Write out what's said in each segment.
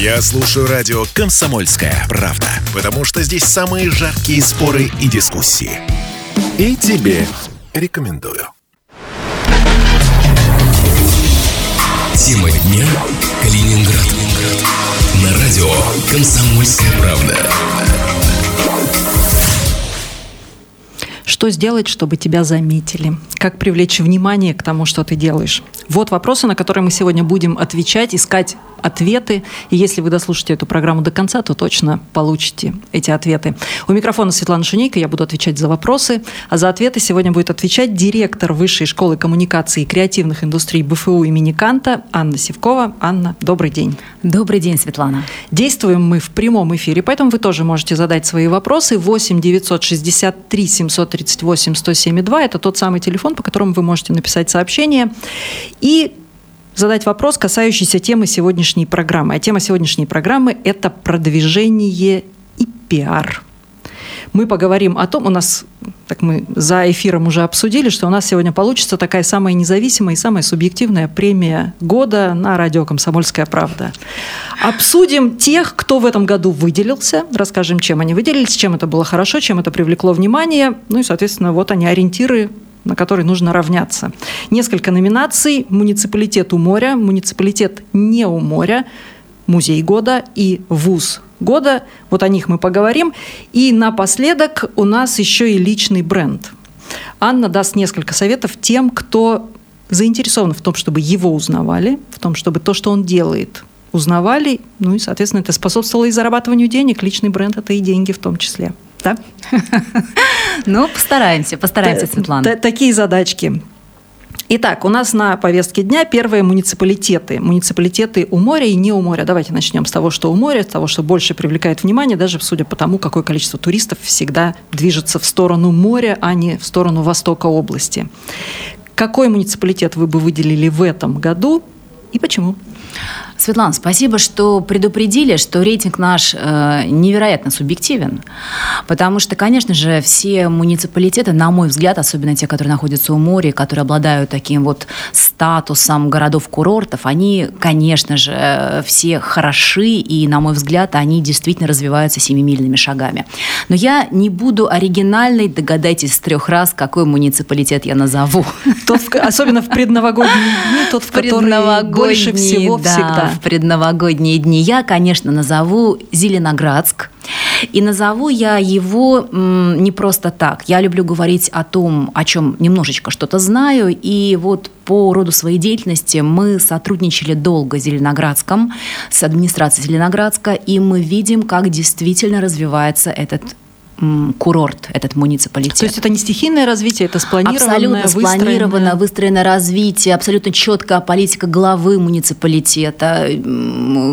Я слушаю радио «Комсомольская правда», потому что здесь самые жаркие споры и дискуссии. И тебе рекомендую. Тема дня Калининград. На радио «Комсомольская правда». Что сделать, чтобы тебя заметили? Как привлечь внимание к тому, что ты делаешь? Вот вопросы, на которые мы сегодня будем отвечать, искать ответы. И если вы дослушаете эту программу до конца, то точно получите эти ответы. У микрофона Светлана Шунейка, я буду отвечать за вопросы. А за ответы сегодня будет отвечать директор Высшей школы коммуникации и креативных индустрий БФУ имени Канта Анна Севкова. Анна, добрый день. Добрый день, Светлана. Действуем мы в прямом эфире, поэтому вы тоже можете задать свои вопросы. 8 963 738 107 2 – это тот самый телефон, по которому вы можете написать сообщение. И задать вопрос, касающийся темы сегодняшней программы. А тема сегодняшней программы – это продвижение и пиар. Мы поговорим о том, у нас, так мы за эфиром уже обсудили, что у нас сегодня получится такая самая независимая и самая субъективная премия года на радио «Комсомольская правда». Обсудим тех, кто в этом году выделился, расскажем, чем они выделились, чем это было хорошо, чем это привлекло внимание, ну и, соответственно, вот они ориентиры на который нужно равняться. Несколько номинаций. Муниципалитет у моря, муниципалитет не у моря, музей года и вуз года. Вот о них мы поговорим. И напоследок у нас еще и личный бренд. Анна даст несколько советов тем, кто заинтересован в том, чтобы его узнавали, в том, чтобы то, что он делает, узнавали. Ну и, соответственно, это способствовало и зарабатыванию денег. Личный бренд – это и деньги в том числе. Да? Ну, постараемся, постараемся, Светлана. Такие задачки. Итак, у нас на повестке дня первые муниципалитеты. Муниципалитеты у моря и не у моря. Давайте начнем с того, что у моря, с того, что больше привлекает внимание, даже судя по тому, какое количество туристов всегда движется в сторону моря, а не в сторону востока области. Какой муниципалитет вы бы выделили в этом году и почему? Светлана, спасибо, что предупредили, что рейтинг наш э, невероятно субъективен. Потому что, конечно же, все муниципалитеты, на мой взгляд, особенно те, которые находятся у моря, которые обладают таким вот статусом городов-курортов, они, конечно же, все хороши, и, на мой взгляд, они действительно развиваются семимильными шагами. Но я не буду оригинальной, догадайтесь с трех раз, какой муниципалитет я назову. Тот, особенно в предновогодние дни, тот, в который больше всего да, всегда в предновогодние дни. Я, конечно, назову Зеленоградск. И назову я его не просто так. Я люблю говорить о том, о чем немножечко что-то знаю. И вот по роду своей деятельности мы сотрудничали долго с Зеленоградском, с администрацией Зеленоградска, и мы видим, как действительно развивается этот курорт, этот муниципалитет. То есть это не стихийное развитие, это спланированное, Абсолютно спланированное, выстроенное развитие, абсолютно четкая политика главы муниципалитета.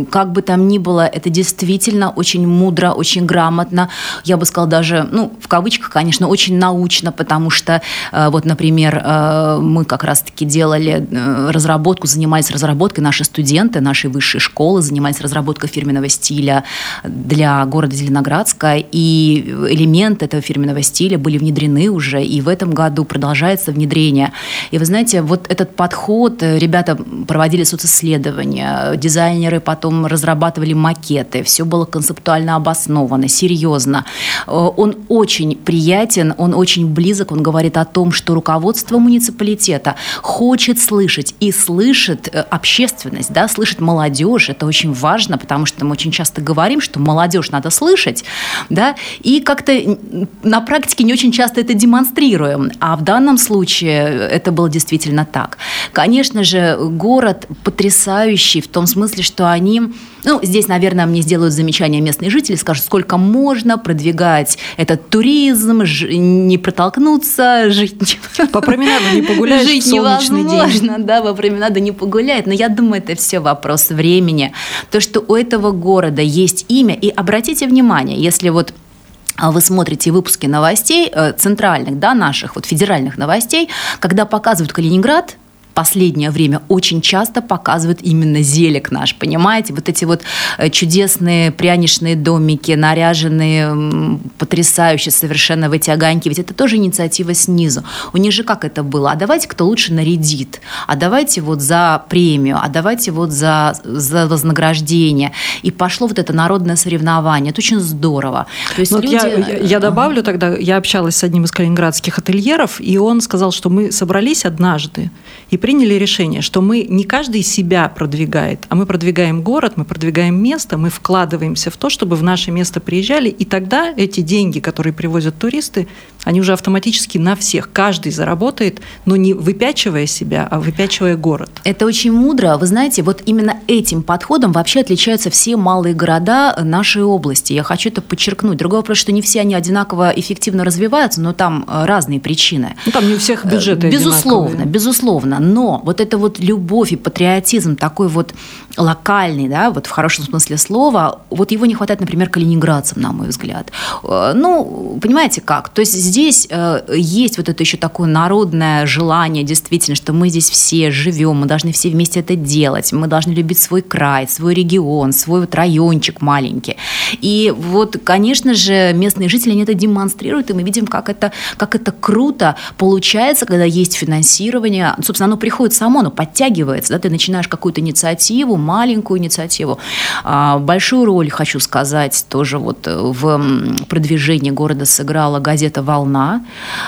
Как бы там ни было, это действительно очень мудро, очень грамотно. Я бы сказала даже, ну, в кавычках, конечно, очень научно, потому что, э, вот, например, э, мы как раз-таки делали э, разработку, занимались разработкой, наши студенты нашей высшей школы занимались разработкой фирменного стиля для города Зеленоградска, и элементы этого фирменного стиля были внедрены уже, и в этом году продолжается внедрение. И вы знаете, вот этот подход, э, ребята проводили социсследования, дизайнеры потом разрабатывали макеты, все было концептуально обосновано, серьезно. Э, он очень приятен, он очень близок, он говорит о том, что руководство муниципалитета хочет слышать и слышит э, общественность, да, слышит молодежь, это очень важно, потому что мы очень часто говорим, что молодежь надо слышать, да, и как как-то на практике не очень часто это демонстрируем. А в данном случае это было действительно так. Конечно же, город потрясающий в том смысле, что они... Ну, здесь, наверное, мне сделают замечание местные жители, скажут, сколько можно продвигать этот туризм, ж, не протолкнуться, жить... По променаду не погулять жить невозможно, день. да, по променаду не погулять. Но я думаю, это все вопрос времени. То, что у этого города есть имя, и обратите внимание, если вот а вы смотрите выпуски новостей, э, центральных, да, наших, вот федеральных новостей, когда показывают Калининград, последнее время очень часто показывают именно зелик наш, понимаете? Вот эти вот э, чудесные пряничные домики, наряженные потрясающе совершенно в эти огоньки. Ведь это тоже инициатива снизу. У них же как это было? А давайте кто лучше нарядит? А давайте вот за премию? А давайте вот за, за вознаграждение? И пошло вот это народное соревнование. Это очень здорово. То есть люди... я, я добавлю тогда, я общалась с одним из калининградских ательеров, и он сказал, что мы собрались однажды и приняли решение, что мы не каждый себя продвигает, а мы продвигаем город, мы продвигаем место, мы вкладываемся в то, чтобы в наше место приезжали, и тогда эти деньги, которые привозят туристы, они уже автоматически на всех. Каждый заработает, но не выпячивая себя, а выпячивая город. Это очень мудро. Вы знаете, вот именно этим подходом вообще отличаются все малые города нашей области. Я хочу это подчеркнуть. Другой вопрос, что не все они одинаково эффективно развиваются, но там э, разные причины. Ну, там не у всех бюджеты Безусловно, одинаковые. безусловно. Но вот эта вот любовь и патриотизм такой вот локальный, да, вот в хорошем смысле слова, вот его не хватает, например, калининградцам, на мой взгляд. Э, ну, понимаете как? То есть здесь э, есть вот это еще такое народное желание, действительно, что мы здесь все живем, мы должны все вместе это делать, мы должны любить свой край, свой регион, свой вот райончик маленький. И вот, конечно же, местные жители они это демонстрируют, и мы видим, как это, как это круто получается, когда есть финансирование. Собственно, оно приходит само, оно подтягивается, да, ты начинаешь какую-то инициативу, маленькую инициативу. А, большую роль, хочу сказать, тоже вот в продвижении города сыграла газета «Волна»,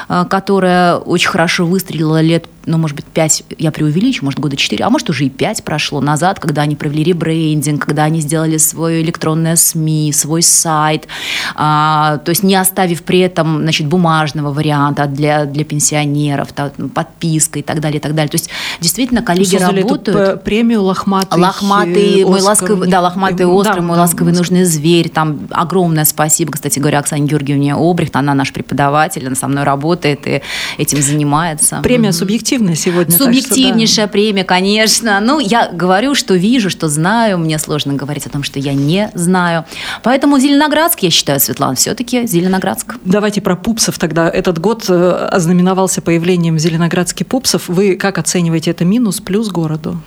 а, которая очень хорошо выстрелила лет ну, может быть, 5, я преувеличу, может, года 4, а может, уже и 5 прошло назад, когда они провели ребрендинг, когда они сделали свое электронное СМИ, свой сайт, а, то есть не оставив при этом, значит, бумажного варианта для, для пенсионеров, та, ну, подписка и так далее, и так далее. То есть, действительно, коллеги Создали работают. Эту премию «Лохматый». Лохматый, мой ласковый, да, лохматый острый, да, мой да, ласковый да. нужный зверь. Там огромное спасибо, кстати говоря, Оксане Георгиевне Обрехт, она наш преподаватель, она со мной работает и этим занимается. Премия субъективная субъективная сегодня. Субъективнейшая что, да. премия, конечно. Ну, я говорю, что вижу, что знаю. Мне сложно говорить о том, что я не знаю. Поэтому Зеленоградск, я считаю, Светлана, все-таки Зеленоградск. Давайте про пупсов тогда. Этот год э, ознаменовался появлением в Зеленоградске пупсов. Вы как оцениваете это минус, плюс городу?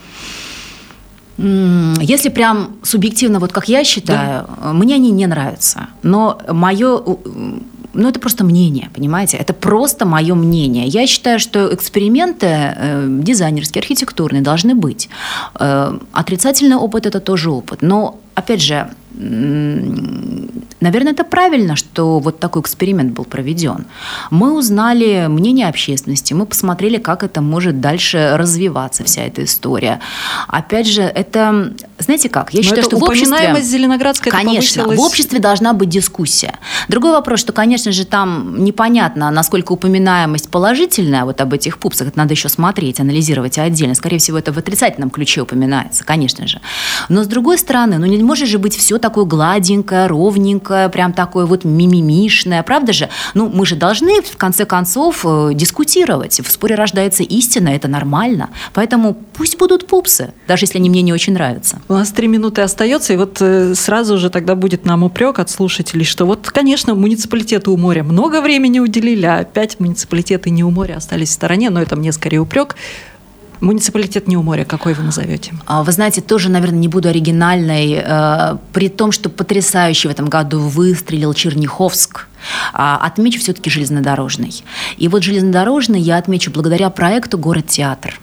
Если прям субъективно, вот как я считаю, да. мне они не нравятся. Но мое ну, это просто мнение, понимаете? Это просто мое мнение. Я считаю, что эксперименты э, дизайнерские, архитектурные должны быть. Э, отрицательный опыт – это тоже опыт. Но, опять же, Наверное, это правильно, что вот такой эксперимент был проведен. Мы узнали мнение общественности, мы посмотрели, как это может дальше развиваться, вся эта история. Опять же, это, знаете как, я Но считаю, что в обществе... Зеленоградская Конечно, в обществе должна быть дискуссия. Другой вопрос, что, конечно же, там непонятно, насколько упоминаемость положительная вот об этих пупсах, это надо еще смотреть, анализировать отдельно. Скорее всего, это в отрицательном ключе упоминается, конечно же. Но, с другой стороны, ну не может же быть все такое гладенькое, ровненькое, прям такое вот мимимишное, правда же? Ну, мы же должны, в конце концов, э, дискутировать. В споре рождается истина, это нормально. Поэтому пусть будут пупсы, даже если они мне не очень нравятся. У нас три минуты остается, и вот э, сразу же тогда будет нам упрек от слушателей, что вот, конечно, муниципалитеты у моря много времени уделили, а опять муниципалитеты не у моря остались в стороне, но это мне скорее упрек. Муниципалитет не у моря, какой вы назовете? А, вы знаете, тоже, наверное, не буду оригинальной. Э, при том, что потрясающе в этом году выстрелил Черняховск, а, отмечу все-таки железнодорожный. И вот железнодорожный я отмечу благодаря проекту «Город-театр».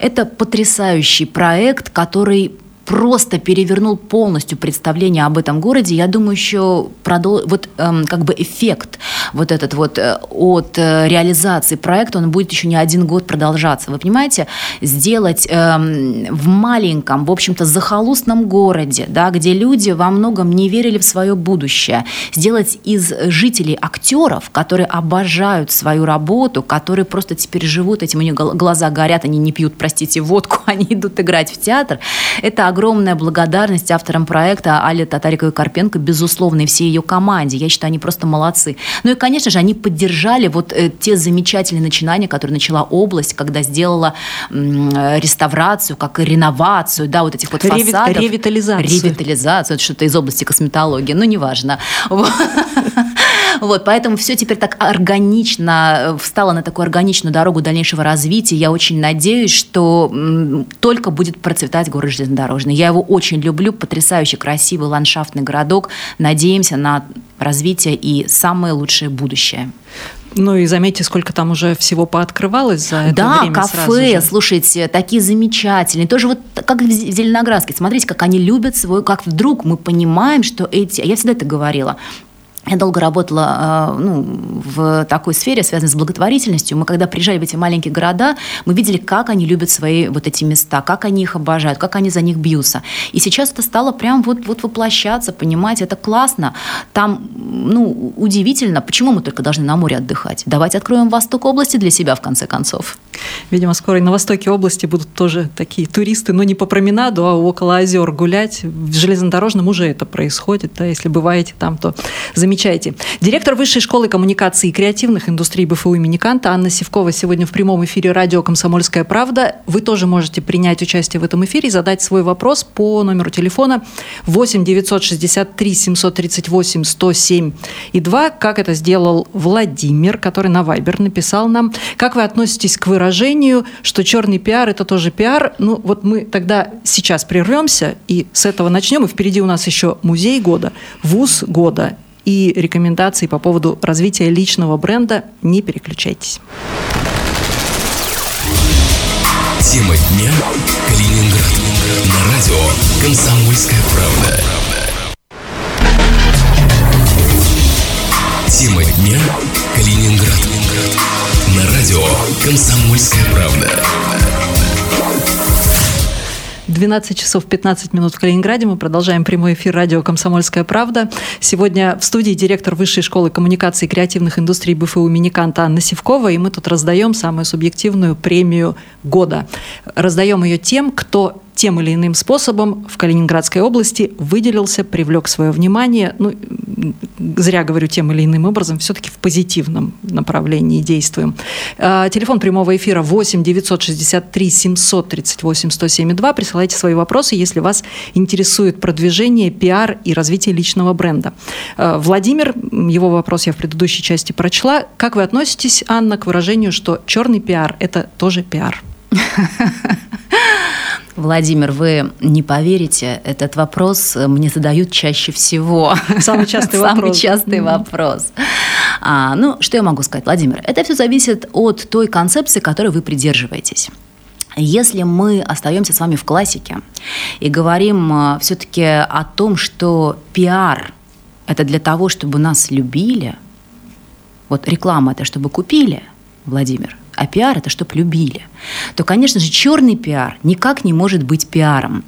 Это потрясающий проект, который просто перевернул полностью представление об этом городе. Я думаю, еще продол... вот эм, как бы эффект вот этот вот э, от э, реализации проекта, он будет еще не один год продолжаться. Вы понимаете, сделать эм, в маленьком, в общем-то, захолустном городе, да, где люди во многом не верили в свое будущее, сделать из жителей актеров, которые обожают свою работу, которые просто теперь живут, этим у них глаза горят, они не пьют, простите, водку, они идут играть в театр. Это огромная благодарность авторам проекта Але Татариковой Карпенко, безусловно, и всей ее команде. Я считаю, они просто молодцы. Ну и, конечно же, они поддержали вот э, те замечательные начинания, которые начала область, когда сделала э, реставрацию, как и реновацию, да, вот этих вот Реви- фасадов. Ревитализацию. Ревитализацию, это что-то из области косметологии, ну, неважно. Вот, поэтому все теперь так органично, встало на такую органичную дорогу дальнейшего развития. Я очень надеюсь, что только будет процветать город железнодорожный. Я его очень люблю, потрясающий, красивый ландшафтный городок. Надеемся на развитие и самое лучшее будущее. Ну и заметьте, сколько там уже всего пооткрывалось за это да, время. Да, кафе, слушайте, такие замечательные. Тоже вот как в Зеленоградске. Смотрите, как они любят свой... Как вдруг мы понимаем, что эти... Я всегда это говорила. Я долго работала а, ну, в такой сфере, связанной с благотворительностью. Мы, когда приезжали в эти маленькие города, мы видели, как они любят свои вот эти места, как они их обожают, как они за них бьются. И сейчас это стало прям вот, вот воплощаться, понимаете, это классно. Там, ну, удивительно, почему мы только должны на море отдыхать? Давайте откроем Восток области для себя, в конце концов. Видимо, скоро и на востоке области будут тоже такие туристы, но не по променаду, а около озер гулять. В железнодорожном уже это происходит. Да, если бываете там, то замечайте. Директор Высшей школы коммуникации и креативных индустрий БФУ имени Канта Анна Севкова сегодня в прямом эфире радио «Комсомольская правда». Вы тоже можете принять участие в этом эфире и задать свой вопрос по номеру телефона 8 963 738 107 и 2, как это сделал Владимир, который на Вайбер написал нам. Как вы относитесь к выражению, что черный пиар – это тоже пиар. Ну, вот мы тогда сейчас прервемся и с этого начнем. И впереди у нас еще музей года, вуз года и рекомендации по поводу развития личного бренда. Не переключайтесь. Тема дня Калининград. На радио «Комсомольская правда». Тема дня Калининград. На радио «Комсомольская правда». 12 часов 15 минут в Калининграде. Мы продолжаем прямой эфир радио «Комсомольская правда». Сегодня в студии директор Высшей школы коммуникации и креативных индустрий БФУ Миниканта Анна Севкова. И мы тут раздаем самую субъективную премию года. Раздаем ее тем, кто тем или иным способом в Калининградской области выделился, привлек свое внимание. Ну, зря говорю тем или иным образом, все-таки в позитивном направлении действуем. А, телефон прямого эфира 8 963 738 107 Присылайте свои вопросы, если вас интересует продвижение, пиар и развитие личного бренда. А, Владимир, его вопрос я в предыдущей части прочла. Как вы относитесь, Анна, к выражению, что черный пиар – это тоже пиар? Владимир, вы не поверите, этот вопрос мне задают чаще всего. Самый частый вопрос. Самый частый вопрос. А, ну, что я могу сказать, Владимир? Это все зависит от той концепции, которой вы придерживаетесь. Если мы остаемся с вами в классике и говорим а, все-таки о том, что пиар – это для того, чтобы нас любили, вот реклама – это чтобы купили, Владимир, а пиар это чтобы любили, то, конечно же, черный пиар никак не может быть пиаром.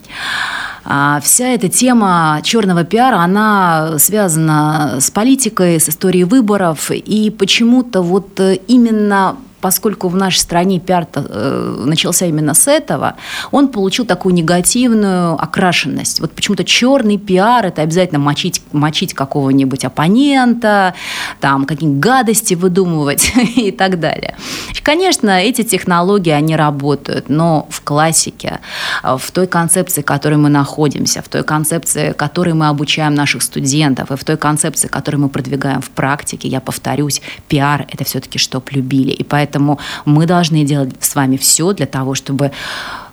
А вся эта тема черного пиара, она связана с политикой, с историей выборов, и почему-то вот э, именно поскольку в нашей стране пиар э, начался именно с этого, он получил такую негативную окрашенность. Вот почему-то черный пиар – это обязательно мочить, мочить какого-нибудь оппонента, там, какие-нибудь гадости выдумывать и так далее. Конечно, эти технологии, они работают, но в классике, в той концепции, в которой мы находимся, в той концепции, которой мы обучаем наших студентов, и в той концепции, которую мы продвигаем в практике, я повторюсь, пиар – это все-таки чтоб любили. И поэтому Поэтому мы должны делать с вами все для того, чтобы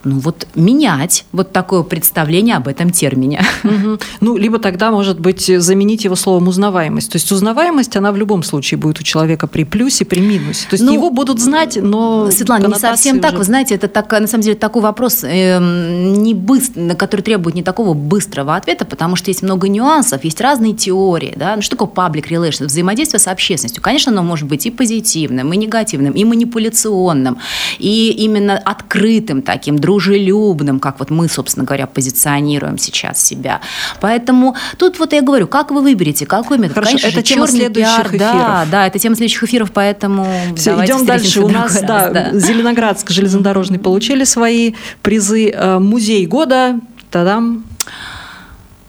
ну вот менять вот такое представление об этом термине. Угу. Ну, либо тогда, может быть, заменить его словом узнаваемость. То есть узнаваемость, она в любом случае будет у человека при плюсе, при минусе. То есть ну, его будут знать, но... Светлана, не совсем уже... так. Вы знаете, это так, на самом деле такой вопрос, э, не быстро, который требует не такого быстрого ответа, потому что есть много нюансов, есть разные теории. Да? Ну, что такое public relations? Взаимодействие с общественностью. Конечно, оно может быть и позитивным, и негативным, и манипуляционным, и именно открытым таким, дружелюбным, как вот мы, собственно говоря, позиционируем сейчас себя. Поэтому тут вот я говорю, как вы выберете, какой метод? Хорошо, Конечно, это тема следующих пиар, эфиров. Да, да, это тема следующих эфиров, поэтому Все, идем дальше. У нас, раз, да, да, Зеленоградск железнодорожный получили свои призы. Э, музей года, тадам.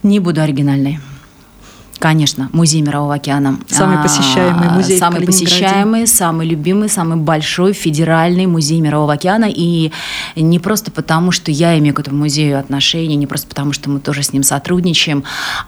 Не буду оригинальной. Конечно, музей Мирового океана. Самый а, посещаемый музей. Самый посещаемый, самый любимый, самый большой федеральный музей Мирового океана. И не просто потому, что я имею к этому музею отношение, не просто потому, что мы тоже с ним сотрудничаем,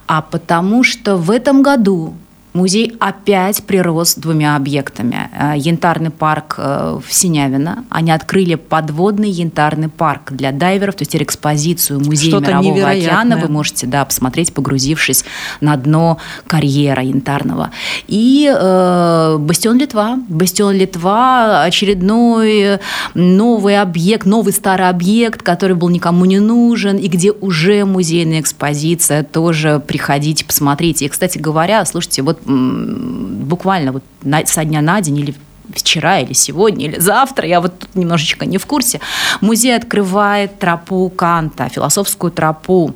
а потому что в этом году Музей опять прирос двумя объектами. Э, янтарный парк э, в Синявино. Они открыли подводный янтарный парк для дайверов, то есть экспозицию музея Что-то Мирового океана. Вы можете да, посмотреть, погрузившись на дно карьера янтарного. И э, Бастион Литва. Бастион Литва – очередной новый объект, новый старый объект, который был никому не нужен, и где уже музейная экспозиция. Тоже приходите, посмотрите. И, кстати говоря, слушайте, вот буквально вот на, со дня на день или вчера или сегодня или завтра, я вот тут немножечко не в курсе, музей открывает тропу Канта, философскую тропу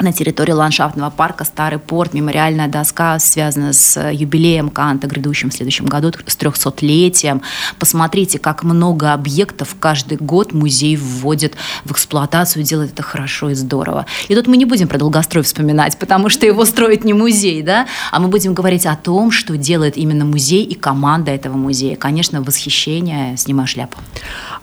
на территории ландшафтного парка Старый порт, мемориальная доска, связанная с юбилеем Канта, грядущим в следующем году, с 300-летием. Посмотрите, как много объектов каждый год музей вводит в эксплуатацию, делает это хорошо и здорово. И тут мы не будем про долгострой вспоминать, потому что его строит не музей, да, а мы будем говорить о том, что делает именно музей и команда этого музея. Конечно, восхищение, снимаю шляпу.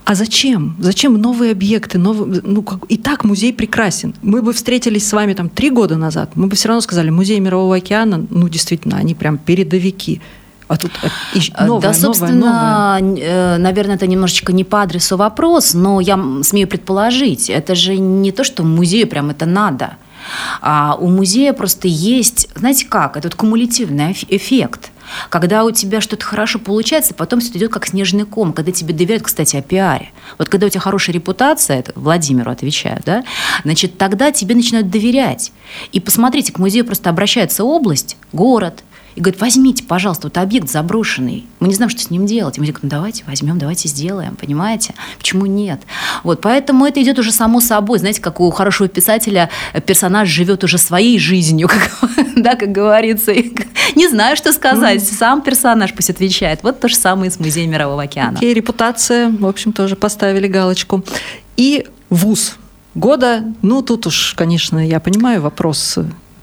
А зачем? Зачем новые объекты? Новые, ну, как, и так музей прекрасен. Мы бы встретились с вами там три года назад, мы бы все равно сказали, музей Мирового океана, ну, действительно, они прям передовики. А тут э, новое, да, собственно, новое. Э, наверное, это немножечко не по адресу вопрос, но я смею предположить, это же не то, что музею прям это надо. А у музея просто есть, знаете как, этот кумулятивный эффект. Когда у тебя что-то хорошо получается, потом все идет как снежный ком. Когда тебе доверяют, кстати, о пиаре. Вот когда у тебя хорошая репутация, это Владимиру отвечаю, да, значит, тогда тебе начинают доверять. И посмотрите, к музею просто обращается область, город – и говорит, возьмите, пожалуйста, вот объект заброшенный. Мы не знаем, что с ним делать. И мы говорим, ну давайте возьмем, давайте сделаем, понимаете? Почему нет? Вот, поэтому это идет уже само собой. Знаете, как у хорошего писателя персонаж живет уже своей жизнью, как, да, как говорится. Не знаю, что сказать. Mm. Сам персонаж пусть отвечает. Вот то же самое и с Музеем Мирового океана. Окей, репутация, в общем, тоже поставили галочку. И вуз года, ну, тут уж, конечно, я понимаю вопрос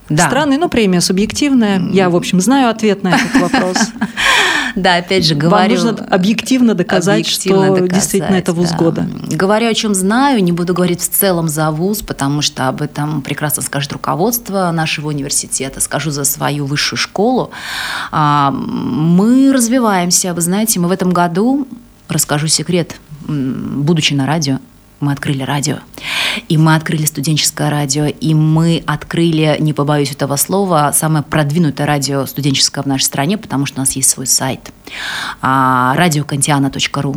да. Странный, но премия субъективная. Я, в общем, знаю ответ на этот вопрос. Да, опять же, говорю... Вам нужно объективно доказать, объективно что доказать, действительно это вуз да. года. Говорю, о чем знаю, не буду говорить в целом за вуз, потому что об этом прекрасно скажет руководство нашего университета. Скажу за свою высшую школу. А, мы развиваемся. Вы знаете, мы в этом году, расскажу секрет, будучи на радио, мы открыли радио. И мы открыли студенческое радио, и мы открыли, не побоюсь этого слова, самое продвинутое радио студенческое в нашей стране, потому что у нас есть свой сайт радиокантиана.ру.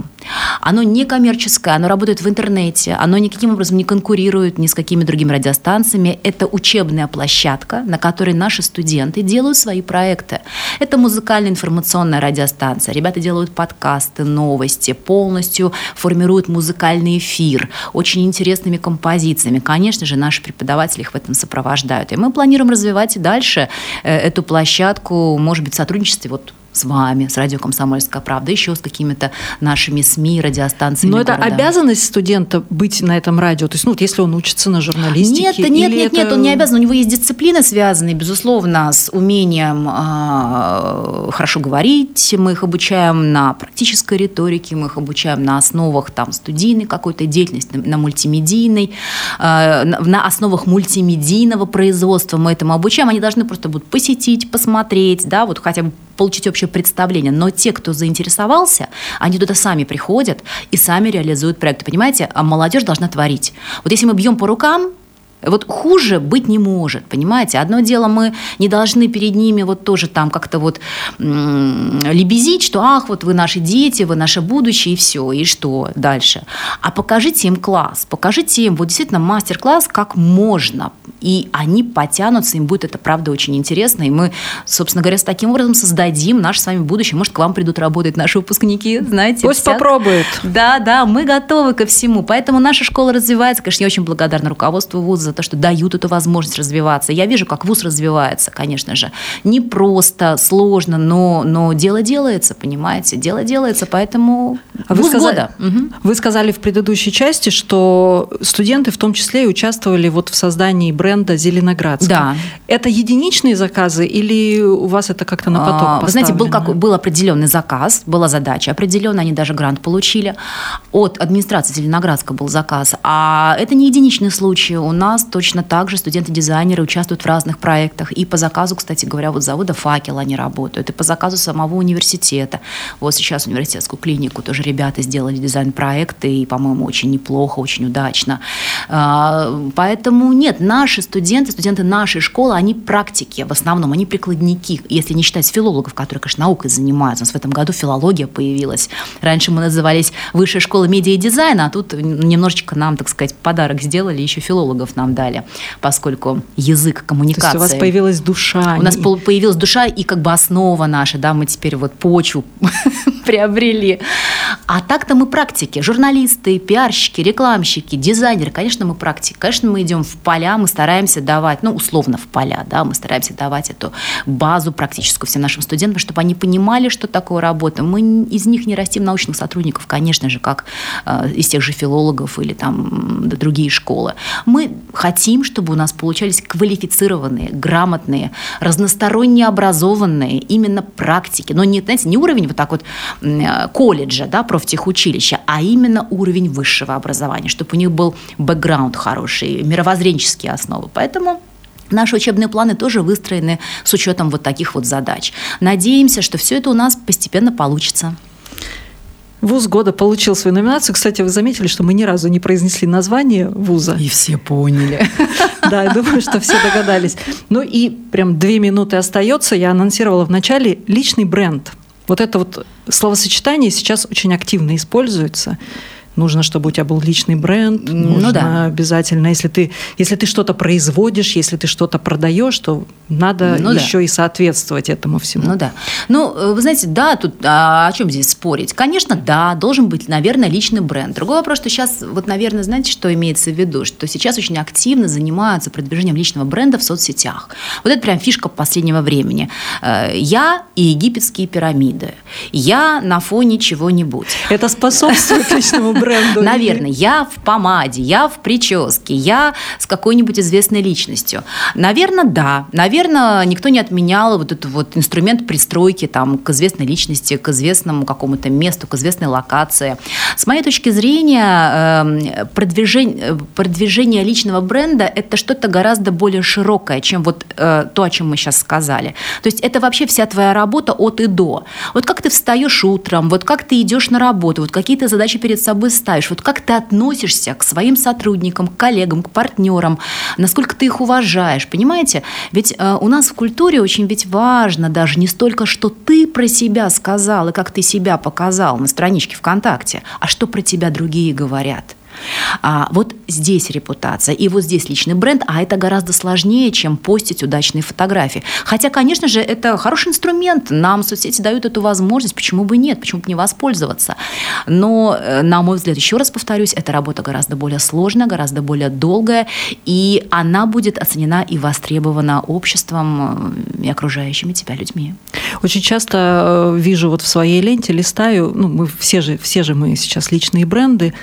Оно не коммерческое, оно работает в интернете, оно никаким образом не конкурирует ни с какими другими радиостанциями. Это учебная площадка, на которой наши студенты делают свои проекты. Это музыкальная информационная радиостанция. Ребята делают подкасты, новости, полностью формируют музыкальный эфир очень интересными композициями. Конечно же, наши преподаватели их в этом сопровождают. И мы планируем развивать и дальше э, эту площадку, может быть, в сотрудничестве вот с вами, с радио «Комсомольская правда», еще с какими-то нашими СМИ, радиостанциями Но города. это обязанность студента быть на этом радио? То есть, ну, вот если он учится на журналистике? Нет, нет, нет, это... нет, он не обязан. У него есть дисциплины, связанные, безусловно, с умением э, хорошо говорить. Мы их обучаем на практической риторике, мы их обучаем на основах там, студийной какой-то деятельности, на мультимедийной, э, на основах мультимедийного производства мы этому обучаем. Они должны просто будут посетить, посмотреть, да, вот хотя бы получить общее представление. Но те, кто заинтересовался, они туда сами приходят и сами реализуют проекты. Понимаете, а молодежь должна творить. Вот если мы бьем по рукам, вот хуже быть не может, понимаете? Одно дело, мы не должны перед ними вот тоже там как-то вот лебезить, что ах, вот вы наши дети, вы наше будущее, и все, и что дальше? А покажите им класс, покажите им вот действительно мастер-класс, как можно, и они потянутся, им будет это правда очень интересно, и мы, собственно говоря, с таким образом создадим наше с вами будущее. Может, к вам придут работать наши выпускники, знаете. Пусть вся... попробуют. Да, да, мы готовы ко всему, поэтому наша школа развивается. Конечно, я очень благодарна руководству вуза за то, что дают эту возможность развиваться. Я вижу, как вуз развивается, конечно же. Не просто, сложно, но, но дело делается, понимаете? Дело делается, поэтому а вы сказали, Угу. Вы сказали в предыдущей части, что студенты в том числе и участвовали вот в создании бренда Зеленоградска. Да. Это единичные заказы или у вас это как-то на поток а, Вы знаете, был, как, был определенный заказ, была задача определенная, они даже грант получили. От администрации Зеленоградска был заказ. А это не единичный случай. У нас точно так же студенты-дизайнеры участвуют в разных проектах. И по заказу, кстати говоря, вот завода «Факел» они работают, и по заказу самого университета. Вот сейчас университетскую клинику тоже ребята сделали дизайн-проекты, и, по-моему, очень неплохо, очень удачно. А, поэтому нет, наши студенты, студенты нашей школы, они практики в основном, они прикладники, если не считать филологов, которые, конечно, наукой занимаются. У нас в этом году филология появилась. Раньше мы назывались Высшая школа медиа и дизайна, а тут немножечко нам, так сказать, подарок сделали, еще филологов нам дали, поскольку язык коммуникации. То есть у вас появилась душа. У нас появилась душа и как бы основа наша, да, мы теперь вот почву приобрели. А так-то мы практики, журналисты, пиарщики, рекламщики, дизайнеры, конечно, мы практики. Конечно, мы идем в поля, мы стараемся давать, ну, условно в поля, да, мы стараемся давать эту базу практическую всем нашим студентам, чтобы они понимали, что такое работа. Мы из них не растим научных сотрудников, конечно же, как э, из тех же филологов или там другие школы. Мы хотим, чтобы у нас получались квалифицированные, грамотные, разносторонне образованные именно практики. Но не, знаете, не уровень вот так вот э, колледжа, да, профтехучилища, а именно уровень высшего образования, чтобы у них был бэкграунд хороший, мировоззренческие основы. Поэтому Наши учебные планы тоже выстроены с учетом вот таких вот задач. Надеемся, что все это у нас постепенно получится. Вуз года получил свою номинацию. Кстати, вы заметили, что мы ни разу не произнесли название вуза. И все поняли. Да, я думаю, что все догадались. Ну и прям две минуты остается. Я анонсировала в начале личный бренд. Вот это вот словосочетание сейчас очень активно используется нужно, чтобы у тебя был личный бренд, ну нужно ну, да. обязательно, если ты, если ты что-то производишь, если ты что-то продаешь, то надо ну, еще да. и соответствовать этому всему. Ну да. Ну, э, вы знаете, да, тут а, о чем здесь спорить? Конечно, да, должен быть, наверное, личный бренд. Другой вопрос, что сейчас, вот, наверное, знаете, что имеется в виду? Что сейчас очень активно занимаются продвижением личного бренда в соцсетях. Вот это прям фишка последнего времени. Э, я и египетские пирамиды. Я на фоне чего-нибудь. Это способствует личному бренду бренду. Наверное, я в помаде, я в прическе, я с какой-нибудь известной личностью. Наверное, да. Наверное, никто не отменял вот этот вот инструмент пристройки там, к известной личности, к известному какому-то месту, к известной локации. С моей точки зрения, эм, продвижение, продвижение личного бренда – это что-то гораздо более широкое, чем вот э, то, о чем мы сейчас сказали. То есть это вообще вся твоя работа от и до. Вот как ты встаешь утром, вот как ты идешь на работу, вот какие ты задачи перед собой ставишь, вот как ты относишься к своим сотрудникам, к коллегам, к партнерам, насколько ты их уважаешь, понимаете? Ведь э, у нас в культуре очень ведь важно даже не столько, что ты про себя сказал и как ты себя показал на страничке ВКонтакте, а что про тебя другие говорят. А вот здесь репутация, и вот здесь личный бренд, а это гораздо сложнее, чем постить удачные фотографии. Хотя, конечно же, это хороший инструмент, нам соцсети дают эту возможность, почему бы нет, почему бы не воспользоваться. Но, э, на мой взгляд, еще раз повторюсь, эта работа гораздо более сложная, гораздо более долгая, и она будет оценена и востребована обществом э, и окружающими тебя людьми. Очень часто э, вижу вот в своей ленте, листаю, ну, мы все же, все же мы сейчас личные бренды,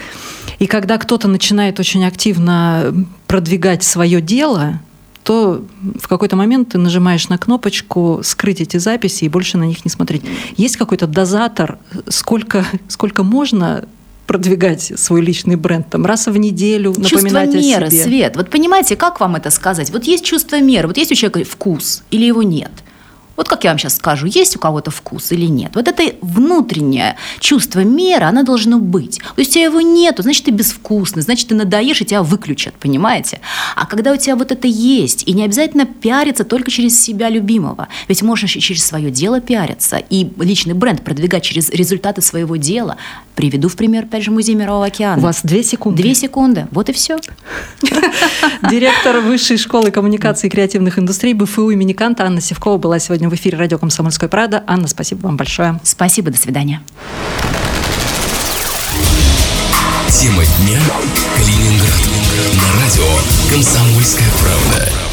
и когда кто-то начинает очень активно продвигать свое дело, то в какой-то момент ты нажимаешь на кнопочку «скрыть эти записи» и больше на них не смотреть. Есть какой-то дозатор, сколько, сколько можно продвигать свой личный бренд там раз в неделю, напоминать чувство меры, о себе. Свет. Вот понимаете, как вам это сказать? Вот есть чувство меры, вот есть у человека вкус или его нет – вот как я вам сейчас скажу, есть у кого-то вкус или нет. Вот это внутреннее чувство меры, оно должно быть. То есть у тебя его нет, значит, ты безвкусный, значит, ты надоешь, и тебя выключат, понимаете? А когда у тебя вот это есть, и не обязательно пиариться только через себя любимого, ведь можно через свое дело пиариться и личный бренд продвигать через результаты своего дела. Приведу в пример, опять же, Музей Мирового океана. У вас две секунды. Две секунды, вот и все. Директор Высшей школы коммуникации и креативных индустрий БФУ имени Канта Анна Севкова была сегодня в эфире радио «Комсомольская правда». Анна, спасибо вам большое. Спасибо, до свидания. Тема дня Калининград. На радио «Комсомольская правда».